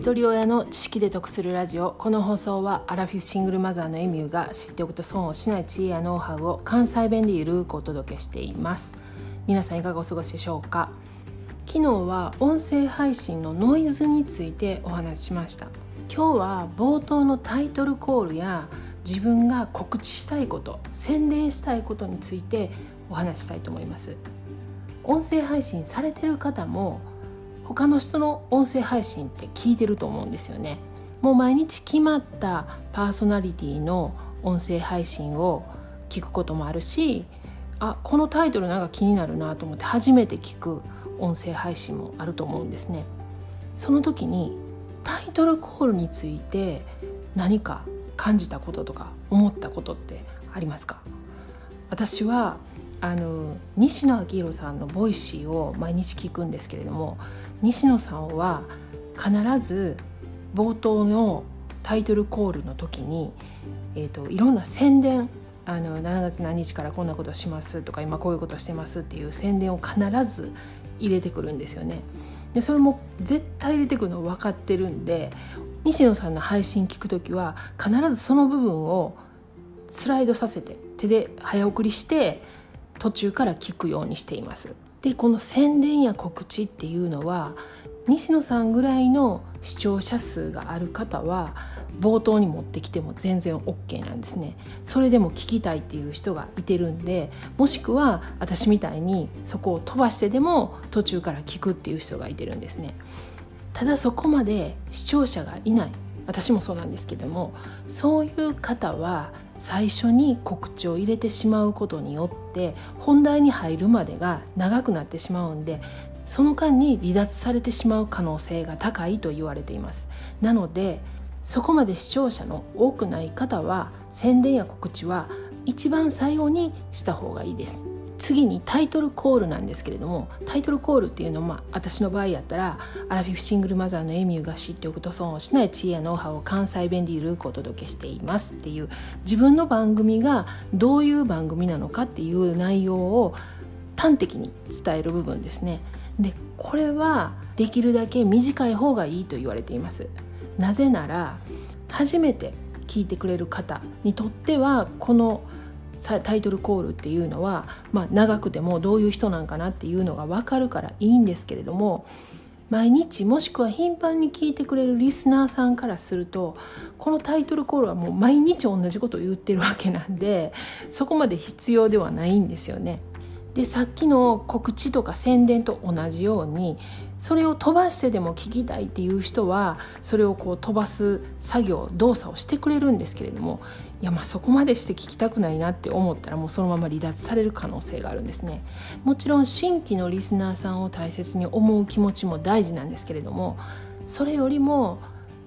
一人親の知識で得するラジオ。この放送はアラフィフシングルマザーのエミューが知っておくと損をしない知恵やノウハウを関西弁でゆるくお届けしています。皆さんいかがお過ごしでしょうか？昨日は音声配信のノイズについてお話ししました。今日は冒頭のタイトルコールや自分が告知したいこと宣伝したいことについてお話したいと思います。音声配信されてる方も他の人の音声配信って聞いてると思うんですよね。もう毎日決まったパーソナリティの音声配信を聞くこともあるしあこのタイトルなんか気になるなと思って初めて聞く音声配信もあると思うんですね。その時にタイトルコールについて何か感じたこととか思ったことってありますか？私はあの西野亮廣さんの Voicy を毎日聞くんですけれども西野さんは必ず冒頭のタイトルコールの時に、えーと、いろんな宣伝あの7月何日からこんなことしますとか今こういうことしてますっていう宣伝を必ず入れてくるんですよね。でそれも絶対入れてくるの分かってるんで西野さんの配信聞く時は必ずその部分をスライドさせて手で早送りして途中から聞くようにしています。でこの宣伝や告知っていうのは西野さんぐらいの視聴者数がある方は冒頭に持ってきても全然 OK なんですね。それでも聞きたいっていう人がいてるんでもしくは私みたいにそこを飛ばしてでも途中から聞くっていう人がいてるんですね。ただそこまで視聴者がいない。私もそうなんですけどもそういう方は最初に告知を入れてしまうことによって本題に入るまでが長くなってしまうんでその間に離脱されてしまう可能性が高いと言われています。なのでそこまで視聴者の多くない方は宣伝や告知は一番最後にした方がいいです。次にタイトルコールなんですけれどもタイトルコールっていうのは、まあ、私の場合やったらアラフィフシングルマザーのエミューが知っておくと損をしない知恵やノウハウを関西弁でゆるくお届けしています。っていう自分の番組がどういう番組なのかっていう内容を端的に伝える部分ですね。でこれはできるだけ短い方がいいと言われています。なぜなら初めて聞いてくれる方にとってはこの「タイトルコールっていうのは、まあ、長くてもどういう人なんかなっていうのが分かるからいいんですけれども毎日もしくは頻繁に聞いてくれるリスナーさんからするとこのタイトルコールはもう毎日同じことを言ってるわけなんでそこまで必要ではないんですよね。でさっきの告知とか宣伝と同じようにそれを飛ばしてでも聞きたいっていう人はそれをこう飛ばす作業動作をしてくれるんですけれどもいやまあそこまでして聞きたくないなって思ったらもうそのまま離脱される可能性があるんですね。もちろん新規のリスナーさんを大切に思う気持ちも大事なんですけれどもそれよりも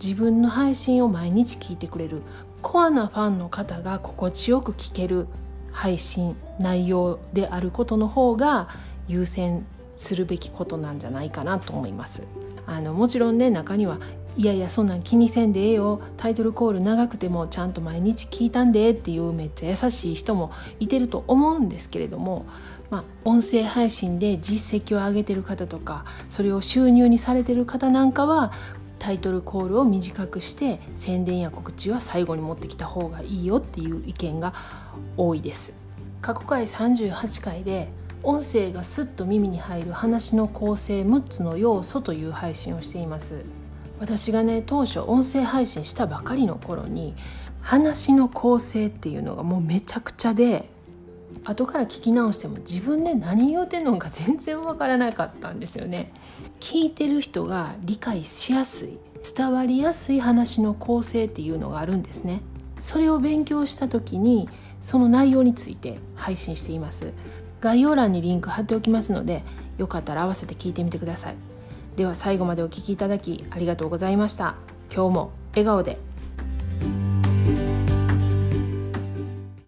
自分の配信を毎日聞いてくれるコアなファンの方が心地よく聞ける配信内容であることの方が優先するべきことなんじゃないかなと思います。あのもちろんね中にはいやいやそんなん気にせんでええよタイトルコール長くてもちゃんと毎日聞いたんでっていうめっちゃ優しい人もいてると思うんですけれども、まあ、音声配信で実績を上げてる方とかそれを収入にされてる方なんかはタイトルコールを短くして宣伝や告知は最後に持ってきた方がいいよっていう意見が多いです。過去回38回で音声がスッと耳に入る話の構成6つの要素という配信をしています。私がね当初音声配信したばかりの頃に話の構成っていうのがもうめちゃくちゃで後から聞き直しても自分で何言うてんのか全然わからなかったんですよね。聞いてる人が理解しやすい伝わりやすい話の構成っていうのがあるんですね。それを勉強した時にその内容について配信しています。概要欄にリンク貼っておきますのでよかったら合わせて聞いてみてください。では最後までお聴きいただきありがとうございました。今日も笑顔で。